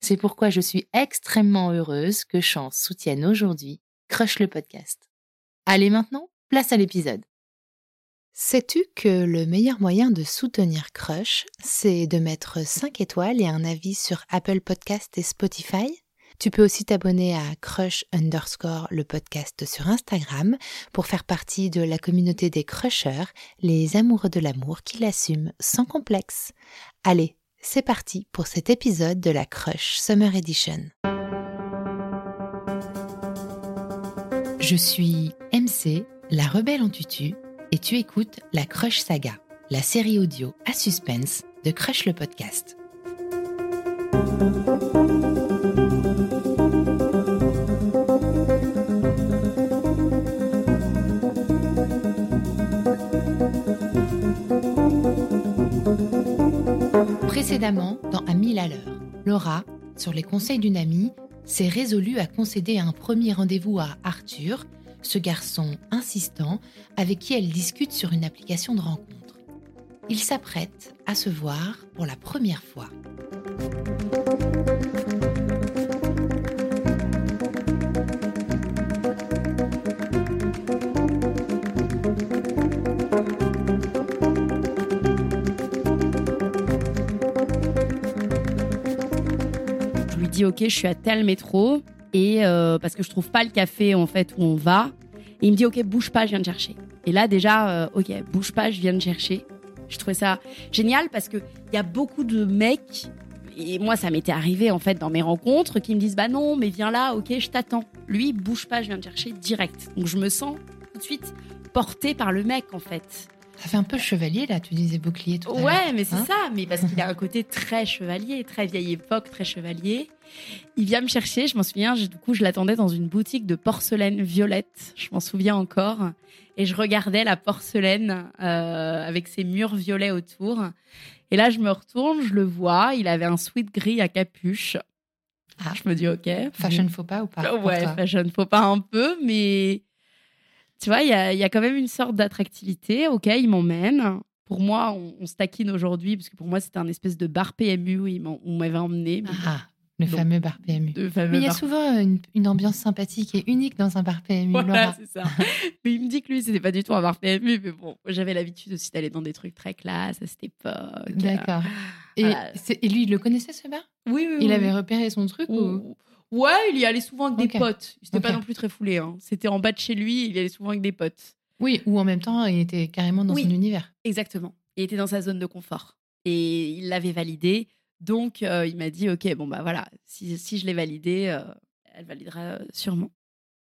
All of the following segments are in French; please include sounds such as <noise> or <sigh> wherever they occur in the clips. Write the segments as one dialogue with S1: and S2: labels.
S1: C'est pourquoi je suis extrêmement heureuse que Chance soutienne aujourd'hui Crush le podcast. Allez maintenant, place à l'épisode. Sais-tu que le meilleur moyen de soutenir Crush, c'est de mettre 5 étoiles et un avis sur Apple Podcast et Spotify? Tu peux aussi t'abonner à Crush underscore le podcast sur Instagram pour faire partie de la communauté des crushers, les amoureux de l'amour qui l'assument sans complexe. Allez, c'est parti pour cet épisode de la Crush Summer Edition. Je suis MC, la rebelle en tutu, et tu écoutes la Crush Saga, la série audio à suspense de Crush le podcast. Précédemment, dans À mille à l'heure, Laura, sur les conseils d'une amie, s'est résolue à concéder un premier rendez-vous à Arthur, ce garçon insistant avec qui elle discute sur une application de rencontre. Ils s'apprêtent à se voir pour la première fois.
S2: Ok, je suis à tel métro et euh, parce que je trouve pas le café en fait où on va. Et il me dit ok, bouge pas, je viens de chercher. Et là déjà, euh, ok, bouge pas, je viens de chercher. Je trouvais ça génial parce que il y a beaucoup de mecs et moi ça m'était arrivé en fait dans mes rencontres qui me disent bah non mais viens là, ok, je t'attends. Lui bouge pas, je viens de chercher direct. Donc je me sens tout de suite portée par le mec en fait.
S1: Ça fait un peu chevalier là, tu disais bouclier tout à l'heure.
S2: Ouais, mais c'est
S1: Hein
S2: ça, mais parce qu'il a un côté très chevalier, très vieille époque, très chevalier. Il vient me chercher, je m'en souviens, je- du coup je l'attendais dans une boutique de porcelaine violette, je m'en souviens encore, et je regardais la porcelaine euh, avec ses murs violets autour. Et là je me retourne, je le vois, il avait un sweat gris à capuche.
S1: Ah.
S2: Je me dis ok.
S1: Fashion faux pas ou pas pour
S2: Ouais, fashion, faut pas un peu, mais tu vois, il y a, il y a quand même une sorte d'attractivité. Ok, il m'emmène. Pour moi, on, on se taquine aujourd'hui, parce que pour moi, c'était un espèce de bar PMU où il on m'avait emmené. mais
S1: Ah, le
S2: Donc,
S1: fameux bar PMU.
S2: fameux
S1: Mais il y a
S2: bar-
S1: souvent une, une ambiance sympathique et unique dans un bar PMU.
S2: Voilà,
S1: Laura.
S2: c'est ça. <laughs> mais il me dit que lui, c'était pas du tout un bar PMU, mais bon, j'avais l'habitude aussi d'aller dans des trucs très classe à cette époque.
S1: D'accord. Et,
S2: Voilà.
S1: c'est- et lui, il le connaissait ce bar?
S2: Oui, oui,
S1: Il
S2: oui.
S1: avait repéré son truc ou...
S2: Ou- Ouais, il y allait souvent avec des potes. C'était pas
S1: Ok.
S2: non plus très foulé. Hein. C'était en bas de chez lui, il y allait souvent avec des potes.
S1: Oui, ou en même temps, il était carrément dans
S2: Oui.
S1: son univers.
S2: Exactement. Il était dans sa zone de confort. Et il l'avait validé. Donc, euh, il m'a dit, OK, bon, bah voilà, si, si je l'ai validé, euh, elle validera euh, sûrement.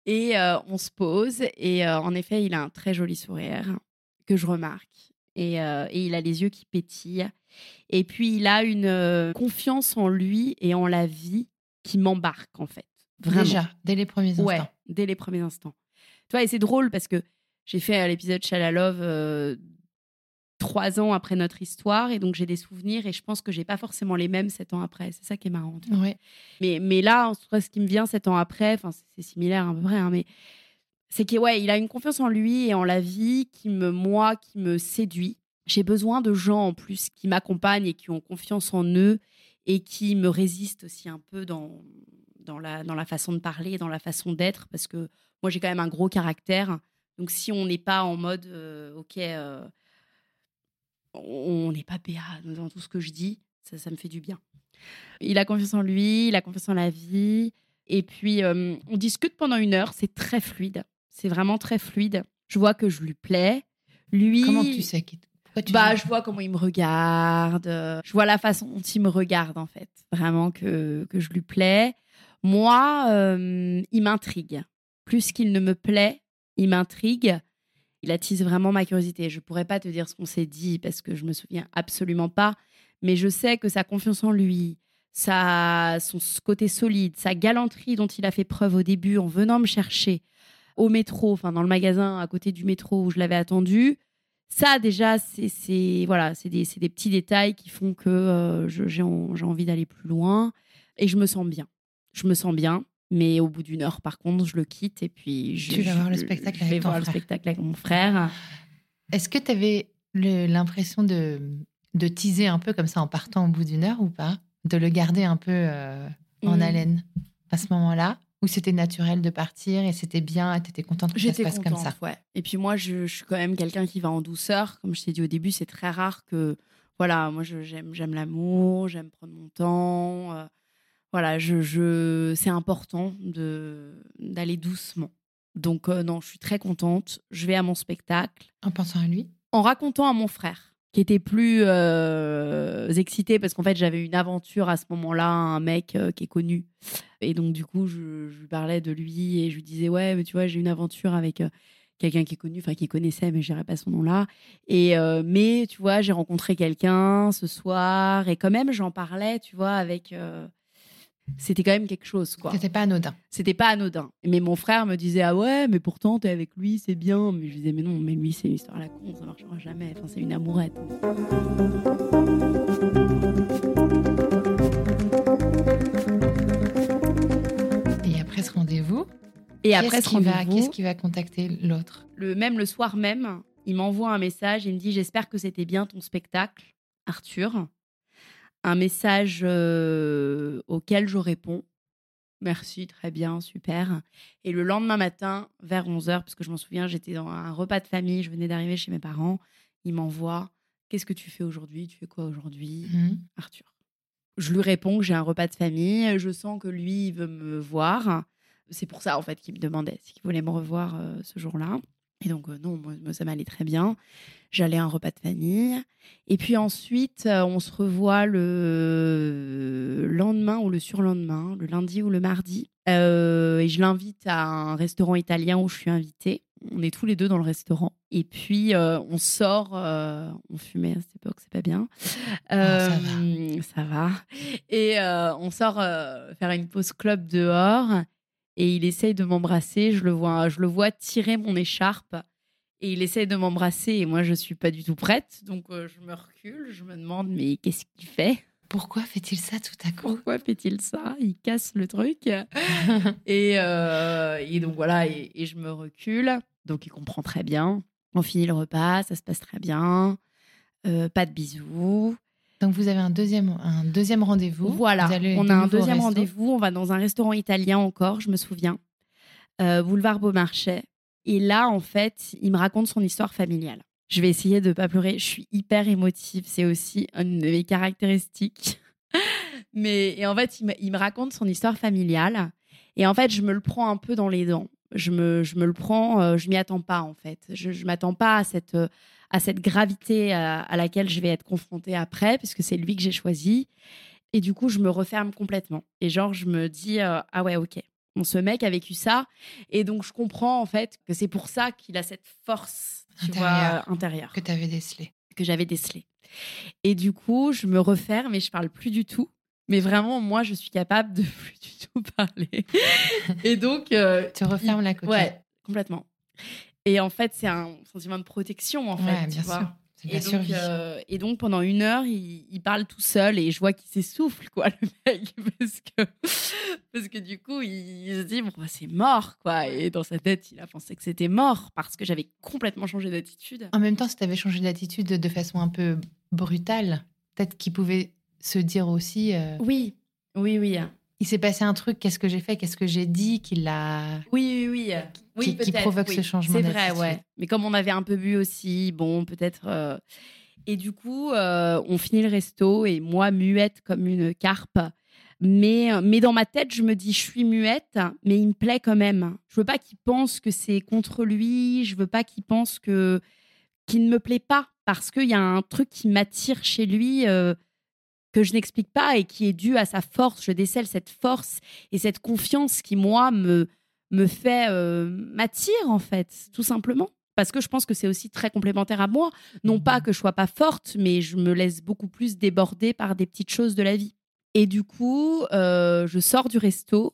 S2: Et euh, on se pose. Et en effet, il a un très joli sourire que je remarque. Et, et il a les yeux qui pétillent. Et puis, il a une confiance en lui et en la vie qui m'embarque, en fait. Vraiment.
S1: Déjà, dès les premiers instants.
S2: Ouais, dès les premiers instants. Tu vois, et c'est drôle parce que j'ai fait à l'épisode Chalalove euh, trois ans après notre histoire et donc j'ai des souvenirs et je pense que j'ai pas forcément les mêmes sept ans après. C'est ça qui est marrant.
S1: Ouais.
S2: Mais, mais là, en soi, ce qui me vient sept ans après, c'est similaire à peu près, hein, mais c'est qu'il ouais, il a une confiance en lui et en la vie qui me, moi, qui me séduit. J'ai besoin de gens en plus qui m'accompagnent et qui ont confiance en eux et qui me résistent aussi un peu dans, dans, la, dans la façon de parler, dans la façon d'être, parce que moi, j'ai quand même un gros caractère. Donc, si on n'est pas en mode, euh, OK, euh, on n'est pas béat dans tout ce que je dis, ça, ça me fait du bien. Il a confiance en lui, il a confiance en la vie. Et puis, euh, on discute pendant une heure, c'est très fluide. C'est vraiment très fluide. Je vois que je lui plais. Lui.
S1: Comment tu sais qu'il tu
S2: bah, je vois comment il me regarde. Je vois la façon dont il me regarde, en fait. Vraiment que, que je lui plais. Moi, euh, il m'intrigue. Plus qu'il ne me plaît, il m'intrigue. Il attise vraiment ma curiosité. Je pourrais pas te dire ce qu'on s'est dit parce que je me souviens absolument pas. Mais je sais que sa confiance en lui, sa, son côté solide, sa galanterie dont il a fait preuve au début en venant me chercher, au métro, enfin dans le magasin à côté du métro où je l'avais attendu. Ça, déjà, c'est voilà, c'est des, des, petits détails qui font que euh, j'ai envie d'aller plus loin et je me sens bien. Je me sens bien, mais au bout d'une heure, par contre, je le quitte et puis je,
S1: tu vas voir le spectacle
S2: je vais voir le spectacle avec mon frère.
S1: Est-ce que tu avais l'impression de, de teaser un peu comme ça en partant au bout d'une heure ou pas? De le garder un peu euh, en mmh. haleine à ce moment-là? Ou c'était naturel de partir et c'était bien, tu étais contente que ça se passe comme ça?
S2: ouais. Et puis moi, je, suis quand même quelqu'un qui va en douceur. Comme je t'ai dit au début, c'est très rare que. Voilà, moi, j'aime l'amour, j'aime prendre mon temps. Euh, voilà, je, je c'est important d'aller doucement. Donc, euh, non, je suis très contente. Je vais à mon spectacle.
S1: En pensant à lui?
S2: En racontant à mon frère qui était plus euh, excité parce qu'en fait j'avais une aventure à ce moment-là, un mec euh, qui est connu. Et donc du coup je, je, lui parlais de lui et je lui disais ouais mais tu vois j'ai une aventure avec euh, quelqu'un qui est connu, enfin qui connaissait mais je dirais pas son nom là. Et euh, mais tu vois j'ai rencontré quelqu'un ce soir et quand même j'en parlais tu vois avec c'était quand même quelque chose quoi.
S1: C'était pas anodin.
S2: C'était pas anodin. Mais mon frère me disait ah ouais mais pourtant t'es avec lui c'est bien. Mais je disais mais non mais lui c'est une histoire à la con ça marchera jamais. Enfin c'est une amourette.
S1: Et après ce rendez-vous.
S2: Et après ce rendez-vous.
S1: Qu'est-ce qui va contacter l'autre?
S2: Le même le soir même il m'envoie un message il me dit j'espère que c'était bien ton spectacle Arthur un message euh, auquel je réponds. Merci, très bien, super. Et le lendemain matin, vers 11h, parce que je m'en souviens, j'étais dans un repas de famille, je venais d'arriver chez mes parents, il m'envoie Qu'est-ce que tu fais aujourd'hui? Tu fais quoi aujourd'hui? Mmh. Arthur. Je lui réponds que j'ai un repas de famille, je sens que lui, il veut me voir. C'est pour ça, en fait, qu'il me demandait, qu'il voulait me revoir euh, ce jour-là. Et donc, euh, non, moi, ça m'allait très bien. J'allais à un repas de famille. Et puis ensuite, euh, on se revoit le lendemain ou le surlendemain, le lundi ou le mardi. Euh, et je l'invite à un restaurant italien où je suis invitée. On est tous les deux dans le restaurant. Et puis, on sort. on fumait à cette époque, c'est pas bien.
S1: Ah, ça, va.
S2: ça, va. Et on sort faire une pause club dehors et il essaye de m'embrasser. Je le vois, je le vois tirer mon écharpe et il essaye de m'embrasser et moi je suis pas du tout prête. Donc euh, je me recule, je me demande mais qu'est-ce qu'il fait?
S1: Pourquoi fait-il ça tout à coup?
S2: Pourquoi fait-il ça? Il casse le truc <laughs> et, euh, et, donc voilà et, et, je me recule. Donc il comprend très bien. On finit le repas, ça se passe très bien. Euh, pas de bisous.
S1: Donc vous avez un deuxième, un deuxième rendez-vous.
S2: Voilà, on a un deuxième rendez-vous. On va dans un restaurant italien encore, je me souviens, euh, boulevard Beaumarchais. Et là, en fait, il me raconte son histoire familiale. Je vais essayer de ne pas pleurer. Je suis hyper émotive. C'est aussi une de mes caractéristiques. <laughs> Mais et en fait, il me, il me, raconte son histoire familiale. Et en fait, je me le prends un peu dans les dents. Je me, je me le prends. Euh, je m'y attends pas en fait. Je, je m'attends pas à cette euh, à cette gravité euh, à, laquelle je vais être confrontée après, puisque c'est lui que j'ai choisi. Et du coup, je me referme complètement. Et genre, je me dis, euh, ah ouais, ok, bon, ce mec a vécu ça. Et donc, je comprends en fait que c'est pour ça qu'il a cette force intérieure,
S1: que tu avais décelée.
S2: Que j'avais décelée. Et du coup, je me referme et je parle plus du tout. Mais vraiment, moi, je suis capable de <laughs> plus du tout parler. et donc. Euh,
S1: tu refermes la coquille.
S2: Ouais, complètement. Et en fait, c'est un sentiment de protection, en fait.
S1: bien
S2: tu vois.
S1: La
S2: Et donc, euh, et donc pendant une heure, il, il parle tout seul et je vois qu'il s'essouffle, quoi, <laughs> le mec, parce que, parce que du coup, il, il se dit, bon, bah, c'est mort, quoi. Et dans sa tête, il a pensé que c'était mort parce que j'avais complètement changé d'attitude.
S1: En même temps, si tu avais changé d'attitude de façon un peu brutale, peut-être qu'il pouvait se dire aussi euh,
S2: Oui, oui, oui.
S1: Il s'est passé un truc, qu'est-ce que j'ai fait, qu'est-ce que j'ai dit, qui l'a.
S2: Oui, oui, oui. Oui,
S1: Qui- provoque
S2: oui.
S1: ce changement
S2: C'est vrai, ouais. Mais comme on avait un peu bu aussi, bon, peut-être. euh, Et du coup, euh, on finit le resto et moi, muette comme une carpe. Mais, mais dans ma tête, je me dis, je suis muette, mais il me plaît quand même. Je veux pas qu'il pense que c'est contre lui. Je veux pas qu'il pense que qu'il ne me plaît pas parce qu'il y a un truc qui m'attire chez lui euh, que je n'explique pas et qui est dû à sa force. Je décèle cette force et cette confiance qui moi me me fait euh, m'attire en fait, tout simplement. Parce que je pense que c'est aussi très complémentaire à moi. Non pas que je sois pas forte, mais je me laisse beaucoup plus déborder par des petites choses de la vie. Et du coup, euh, je sors du resto.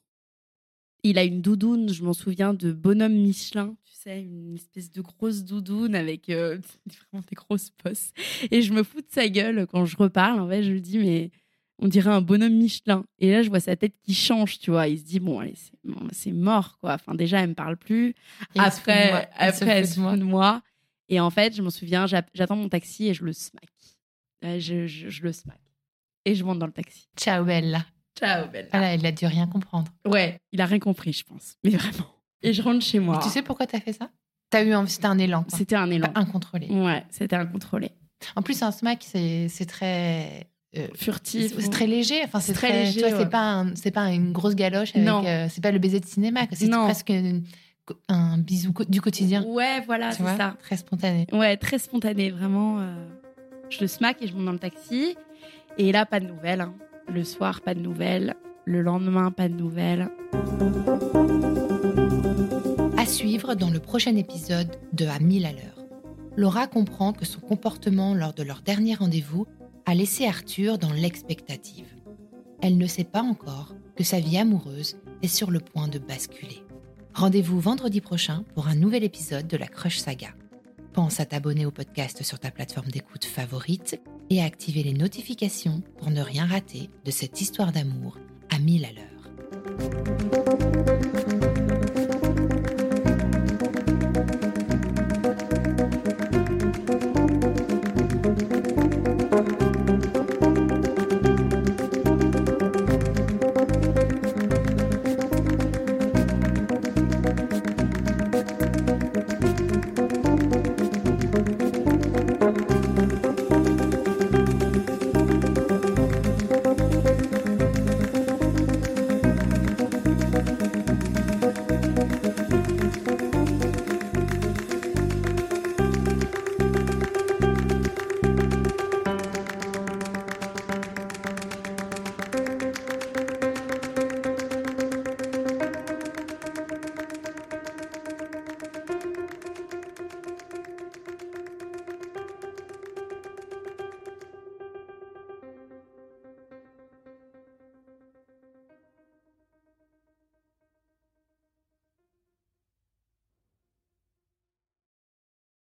S2: Il a une doudoune, je m'en souviens, de bonhomme Michelin, tu sais, une espèce de grosse doudoune avec euh, <laughs> vraiment des grosses posses. Et je me fous de sa gueule quand je reparle. En fait, je lui dis, mais on dirait un bonhomme Michelin. Et là, je vois sa tête qui change, tu vois. Il se dit, bon, allez, c'est bon, c'est mort, quoi. Enfin, déjà, elle me parle plus.
S1: Il se fout de moi.
S2: Après, après, elle
S1: fout
S2: se
S1: de moi.
S2: fout de moi. Et en fait, je m'en souviens, j'a- j'attends mon taxi et je le smack. Je, je, je le smack. Et je monte dans le taxi.
S1: Ciao, Bella.
S2: Ciao, belle.
S1: Voilà, il a dû rien comprendre.
S2: Ouais, il a rien compris, je pense. Mais vraiment. Et je rentre chez moi.
S1: Tu sais pourquoi t'as fait ça? T'as eu envie, c'était un élan, quoi.
S2: C'était un élan.
S1: Pas incontrôlé.
S2: Ouais, c'était incontrôlé.
S1: En plus, un smack, c'est c'est très. euh,
S2: Furtif.
S1: c'est c'est très léger. Enfin,
S2: c'est très
S1: très,
S2: léger,
S1: Tu vois,
S2: ouais.
S1: c'est pas un- c'est pas une grosse galoche avec.
S2: Non.
S1: euh, c'est pas le baiser de cinéma. quoi. C'est
S2: Non.
S1: presque une- un bisou co- du quotidien.
S2: Ouais, voilà,
S1: tu
S2: c'est
S1: vois,
S2: ça.
S1: très spontané.
S2: Ouais, très spontané, vraiment. euh, Je le smack et je monte dans le taxi. Et là, pas de nouvelles. hein. Le soir, pas de nouvelles. Le lendemain, pas de nouvelles.
S1: À suivre dans le prochain épisode de À 1000 à l'heure. Laura comprend que son comportement lors de leur dernier rendez-vous a laissé Arthur dans l'expectative. Elle ne sait pas encore que sa vie amoureuse est sur le point de basculer. Rendez-vous vendredi prochain pour un nouvel épisode de la Crush Saga. Pense à t'abonner au podcast sur ta plateforme d'écoute favorite et à activer les notifications pour ne rien rater de cette histoire d'amour à 1000 à l'heure.